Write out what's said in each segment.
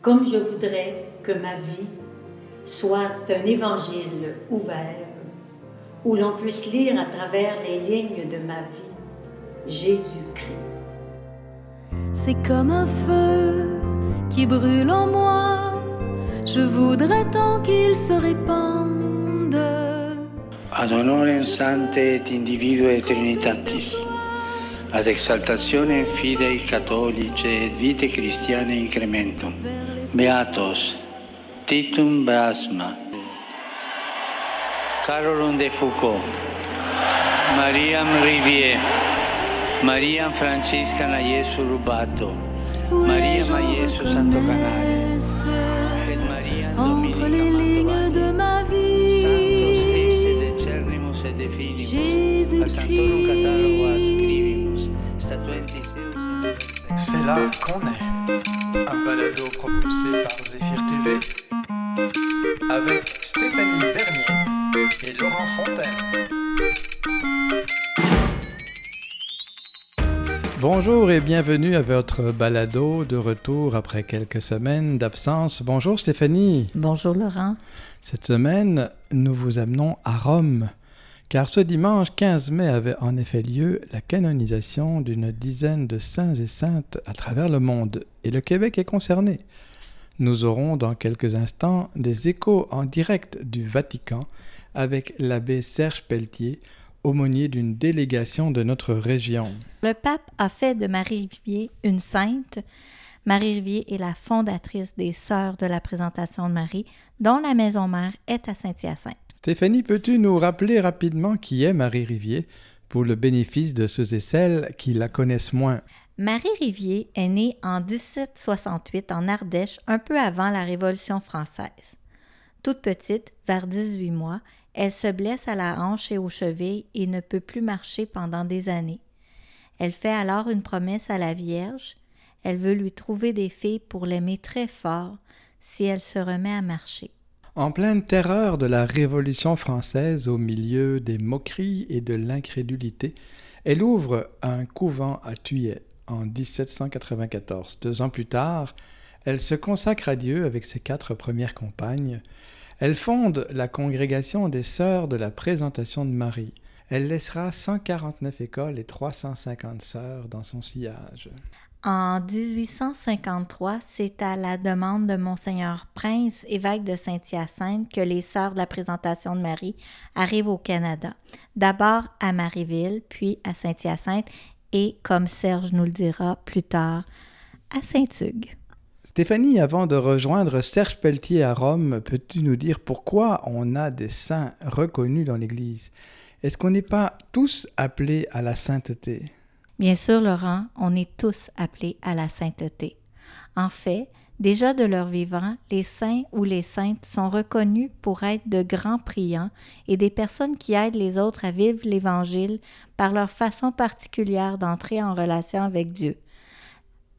comme je voudrais que ma vie soit un évangile ouvert où l'on puisse lire à travers les lignes de ma vie Jésus-Christ. C'est comme un feu qui brûle en moi, je voudrais tant qu'il se répande. Ad honorem sante et individue Trinitatis, ad exaltazione fidei cattolici e vite cristiane incrementum. Beatos, Titum Brasma, Carolum de Foucault, Mariam Rivier, Maria Francisca na Rubato, Maria ma Santo Canale, Fed Maria Dominica Mantovani, Santos Esse de Cernimus e de Filimus, Santorum Catalo là qu'on est. Un balado propulsé par Zéphyr TV avec Stéphanie Bernier et Laurent Fontaine. Bonjour et bienvenue à votre balado de retour après quelques semaines d'absence. Bonjour Stéphanie. Bonjour Laurent. Cette semaine, nous vous amenons à Rome, car ce dimanche 15 mai avait en effet lieu la canonisation d'une dizaine de saints et saintes à travers le monde, et le Québec est concerné. Nous aurons dans quelques instants des échos en direct du Vatican avec l'abbé Serge Pelletier, aumônier d'une délégation de notre région. Le pape a fait de Marie Rivier une sainte. Marie Rivier est la fondatrice des Sœurs de la Présentation de Marie, dont la maison mère est à Saint-Hyacinthe. Stéphanie, peux-tu nous rappeler rapidement qui est Marie Rivier pour le bénéfice de ceux et celles qui la connaissent moins? Marie Rivier est née en 1768 en Ardèche, un peu avant la Révolution française. Toute petite, vers 18 mois, elle se blesse à la hanche et aux chevilles et ne peut plus marcher pendant des années. Elle fait alors une promesse à la Vierge. Elle veut lui trouver des filles pour l'aimer très fort si elle se remet à marcher. En pleine terreur de la Révolution française, au milieu des moqueries et de l'incrédulité, elle ouvre un couvent à Thuillet en 1794. Deux ans plus tard, elle se consacre à Dieu avec ses quatre premières compagnes. Elle fonde la congrégation des Sœurs de la Présentation de Marie. Elle laissera 149 écoles et 350 sœurs dans son sillage. En 1853, c'est à la demande de Monseigneur Prince, évêque de Saint-Hyacinthe, que les Sœurs de la Présentation de Marie arrivent au Canada. D'abord à Marieville, puis à Saint-Hyacinthe et, comme Serge nous le dira plus tard, à Saint-Hugues. Stéphanie, avant de rejoindre Serge Pelletier à Rome, peux-tu nous dire pourquoi on a des saints reconnus dans l'Église? Est-ce qu'on n'est pas tous appelés à la sainteté? Bien sûr, Laurent, on est tous appelés à la sainteté. En fait, déjà de leur vivant, les saints ou les saintes sont reconnus pour être de grands priants et des personnes qui aident les autres à vivre l'Évangile par leur façon particulière d'entrer en relation avec Dieu.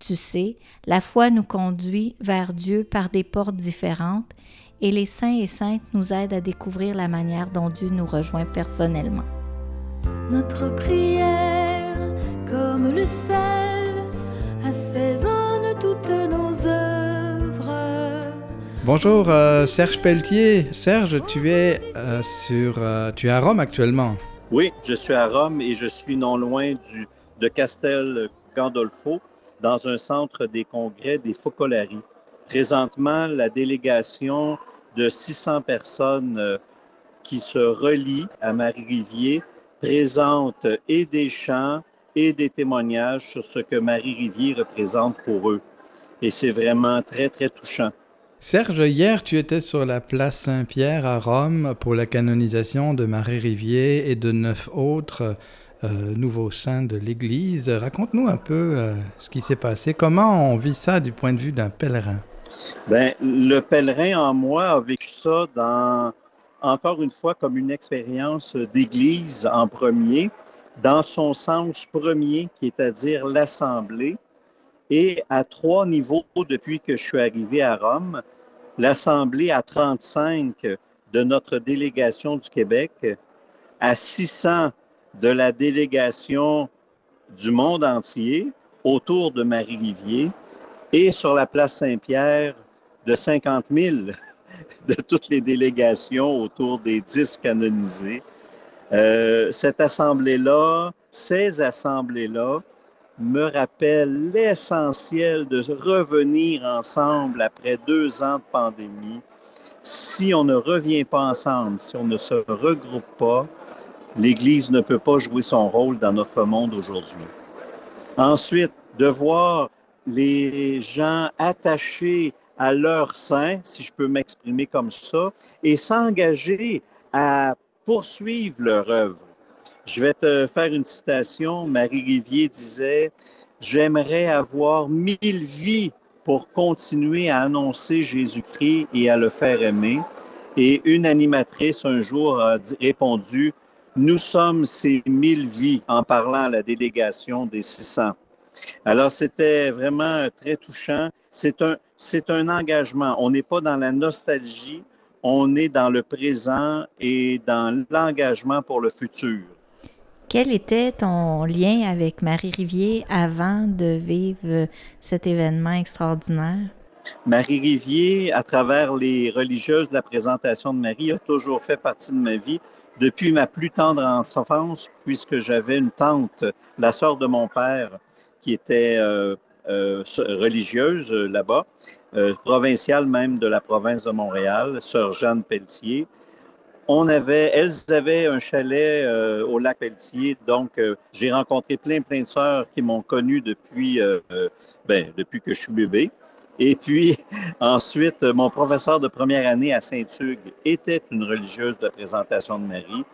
Tu sais, la foi nous conduit vers Dieu par des portes différentes et les saints et saintes nous aident à découvrir la manière dont Dieu nous rejoint personnellement. Notre prière, comme le sel, assaisonne toutes nos œuvres. Bonjour euh, Serge Pelletier. Serge, tu es, euh, sur, euh, tu es à Rome actuellement. Oui, je suis à Rome et je suis non loin du, de Castel Gandolfo, dans un centre des congrès des Focolari. Présentement, la délégation de 600 personnes qui se relient à Marie-Rivier présente et des chants et des témoignages sur ce que Marie-Rivier représente pour eux. Et c'est vraiment très, très touchant. Serge, hier tu étais sur la place Saint-Pierre à Rome pour la canonisation de Marie Rivier et de neuf autres euh, nouveaux saints de l'Église. Raconte-nous un peu euh, ce qui s'est passé. Comment on vit ça du point de vue d'un pèlerin? Ben, le pèlerin en moi a vécu ça dans, encore une fois comme une expérience d'église en premier, dans son sens premier, qui est à dire l'assemblée, et à trois niveaux depuis que je suis arrivé à Rome. L'assemblée à 35 de notre délégation du Québec, à 600 de la délégation du monde entier autour de Marie-Livier, et sur la place Saint-Pierre, de 50 000 de toutes les délégations autour des dix canonisés. Euh, cette assemblée-là, ces assemblées-là, me rappellent l'essentiel de revenir ensemble après deux ans de pandémie. Si on ne revient pas ensemble, si on ne se regroupe pas, l'Église ne peut pas jouer son rôle dans notre monde aujourd'hui. Ensuite, de voir les gens attachés à leur sein, si je peux m'exprimer comme ça, et s'engager à poursuivre leur œuvre. Je vais te faire une citation. Marie Rivier disait, J'aimerais avoir mille vies pour continuer à annoncer Jésus-Christ et à le faire aimer. Et une animatrice un jour a répondu, Nous sommes ces mille vies en parlant à la délégation des 600. Alors, c'était vraiment très touchant. C'est un, c'est un engagement. On n'est pas dans la nostalgie, on est dans le présent et dans l'engagement pour le futur. Quel était ton lien avec Marie Rivier avant de vivre cet événement extraordinaire? Marie Rivier, à travers les religieuses de la présentation de Marie, a toujours fait partie de ma vie depuis ma plus tendre enfance, puisque j'avais une tante, la sœur de mon père, qui était euh, religieuse euh, là-bas, provinciale même de la province de Montréal, sœur Jeanne Pelletier. On avait, elles avaient un chalet au lac Pelletier, donc j'ai rencontré plein, plein de sœurs qui m'ont connu depuis, ben, depuis que je suis bébé. Et puis, ensuite, mon professeur de première année à Saint-Hugues était une religieuse de présentation de Marie.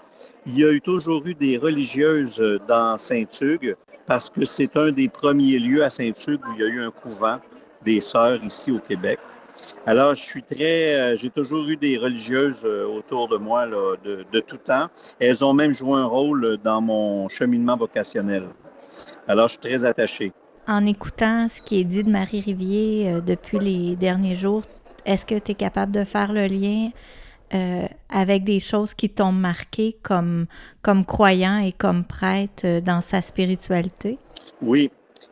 Il y a eu toujours eu des religieuses dans Saint-Hugues parce que c'est un des premiers lieux à Saint-Hugues où il y a eu un couvent des sœurs ici au Québec. Alors, je suis très, euh, j'ai toujours eu des religieuses euh, autour de moi de, tout temps. Elles ont même joué un rôle dans mon cheminement vocationnel. Alors, je suis très attaché. En écoutant ce qui est dit de Marie Rivier euh, depuis les derniers jours, est-ce que tu es capable de faire le lien euh, avec des choses qui t'ont marqué comme, comme croyant et comme prêtre euh, dans sa spiritualité? Oui,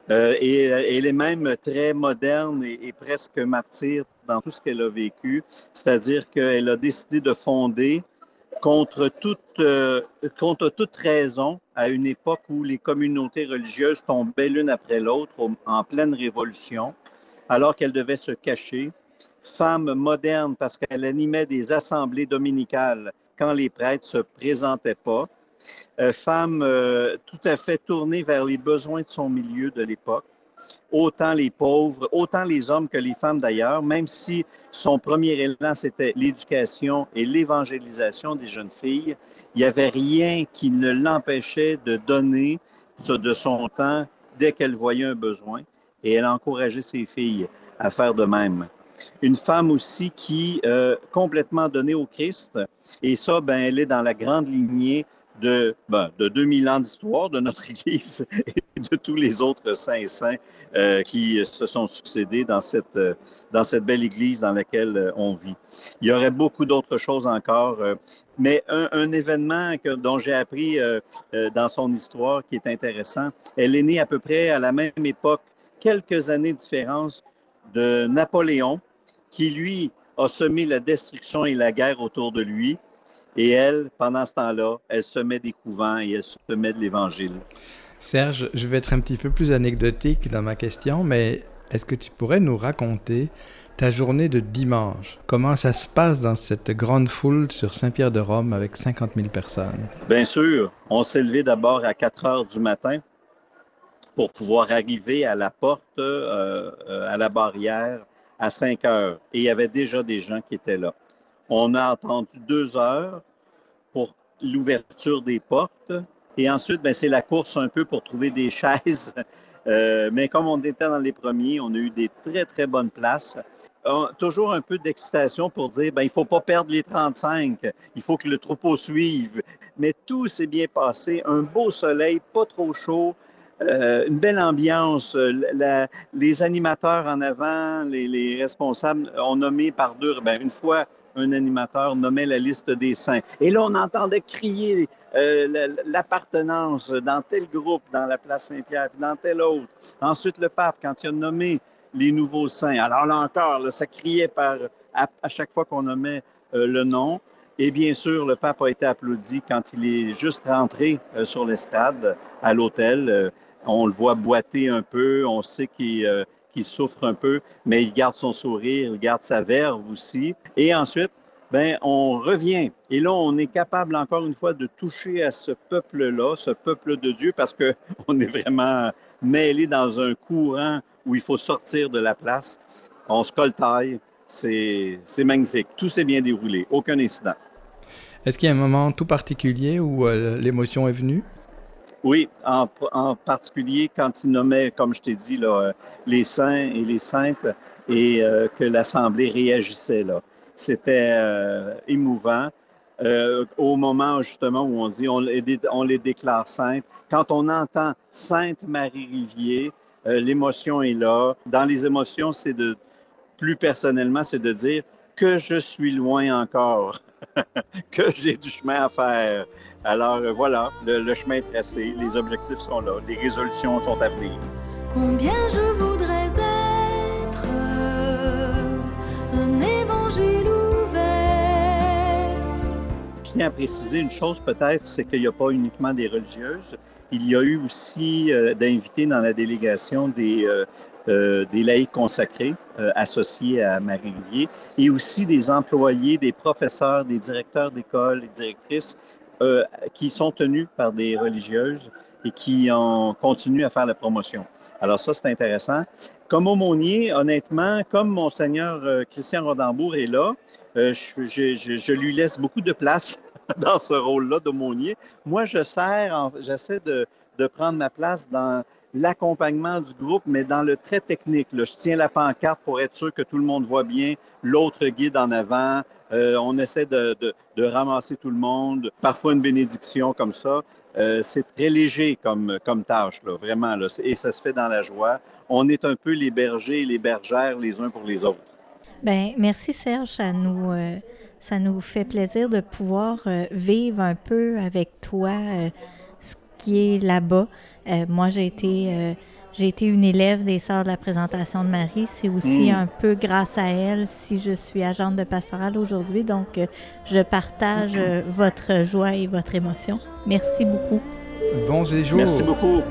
euh, et elle est même très moderne et, presque martyre dans tout ce qu'elle a vécu, c'est-à-dire qu'elle a décidé de fonder contre toute, contre toute raison à une époque où les communautés religieuses tombaient l'une après l'autre en pleine révolution, alors qu'elle devait se cacher femme moderne parce qu'elle animait des assemblées dominicales quand les prêtres se présentaient pas. Euh, femme euh, tout à fait tournée vers les besoins de son milieu de l'époque, autant les pauvres, autant les hommes que les femmes d'ailleurs, même si son premier élan, c'était l'éducation et l'évangélisation des jeunes filles, il n'y avait rien qui ne l'empêchait de donner de son temps dès qu'elle voyait un besoin, et elle encourageait ses filles à faire de même une femme aussi qui euh, complètement donnée au Christ. Et ça, ben, elle est dans la grande lignée de, ben, de 2000 ans d'histoire de notre Église et de tous les autres saints et saints euh, qui se sont succédés dans cette, euh, dans cette belle Église dans laquelle euh, on vit. Il y aurait beaucoup d'autres choses encore, mais un, un événement que, dont j'ai appris dans son histoire qui est intéressant, elle est née à peu près à la même époque, quelques années de différence de Napoléon, qui, lui, a semé la destruction et la guerre autour de lui. Et elle, pendant ce temps-là, elle semait des couvents et elle semait de l'Évangile. Serge, je vais être un petit peu plus anecdotique dans ma question, mais est-ce que tu pourrais nous raconter ta journée de dimanche? Comment ça se passe dans cette grande foule sur Saint-Pierre-de-Rome avec 50 000 personnes? Bien sûr, on s'est levé d'abord à 4 heures du matin pour pouvoir arriver à la porte, euh, euh, à la barrière, à 5 heures. Et il y avait déjà des gens qui étaient là. On a attendu deux heures pour l'ouverture des portes. Et ensuite, ben, c'est la course un peu pour trouver des chaises. Euh, mais comme on était dans les premiers, on a eu des très, très bonnes places. toujours un peu d'excitation pour dire, ben, il faut pas perdre les 35, il faut que le troupeau suive. Mais tout s'est bien passé, un beau soleil, pas trop chaud, euh, une belle ambiance. Euh, les animateurs en avant, les, responsables ont nommé par deux. Ben, une fois, un animateur nommait la liste des saints. Et là, on entendait crier euh, l'appartenance dans tel groupe, dans la place Saint-Pierre, dans tel autre. Ensuite, le pape, quand il a nommé les nouveaux saints. Alors là encore, ça criait par, à, chaque fois qu'on nommait le nom. Et bien sûr, le pape a été applaudi quand il est juste rentré euh, sur l'estrade à l'hôtel. Euh, on le voit boiter un peu, on sait qu'il souffre un peu, mais il garde son sourire, il garde sa verve aussi. Et ensuite, ben, on revient. Et là, on est capable encore une fois de toucher à ce peuple-là, ce peuple de Dieu, parce qu'on est vraiment mêlé dans un courant où il faut sortir de la place. On se coltaille. C'est magnifique. Tout s'est bien déroulé. Aucun incident. Est-ce qu'il y a un moment tout particulier où euh, l'émotion est venue? Oui, en, particulier quand il nommait, comme je t'ai dit, là, euh, les saints et les saintes et euh, que l'Assemblée réagissait. Là. C'était émouvant. au moment justement où on dit on on les déclare saintes, quand on entend Sainte Marie Rivier, l'émotion est là. Dans les émotions, c'est de plus personnellement, c'est de dire que je suis loin encore, que j'ai du chemin à faire. Alors euh, voilà, le, chemin est tracé, les objectifs sont là, les résolutions sont à venir. Combien je voudrais Je tiens à préciser une chose peut-être, c'est qu'il n'y a pas uniquement des religieuses. Il y a eu aussi euh, d'invités dans la délégation des, euh, euh, des laïcs consacrés associés à Marie-Rivier et aussi des employés, des professeurs, des directeurs d'école, des directrices qui sont tenus par des religieuses et qui ont continué à faire la promotion. Alors ça, c'est intéressant. Comme aumônier, honnêtement, comme Monseigneur Christian Rodambourg est là, je, je, lui laisse beaucoup de place dans ce rôle-là d'aumônier. Moi, je sers, j'essaie de, prendre ma place dans l'accompagnement du groupe, mais dans le très technique. Je tiens la pancarte pour être sûr que tout le monde voit bien, l'autre guide en avant. Euh, on essaie de, ramasser tout le monde. Parfois une bénédiction comme ça. Euh, c'est très léger comme, tâche, là, vraiment. Et ça se fait dans la joie. On est un peu les bergers et les bergères les uns pour les autres. Ben merci Serge, à nous. Euh, ça nous fait plaisir de pouvoir euh, vivre un peu avec toi ce qui est là-bas. Moi, j'ai été, j'ai été une élève des Sœurs de la présentation de Marie. C'est aussi mm. un peu grâce à elle si je suis agente de pastorale aujourd'hui. Donc, je partage votre joie et votre émotion. Merci beaucoup. Bon séjour. Merci beaucoup.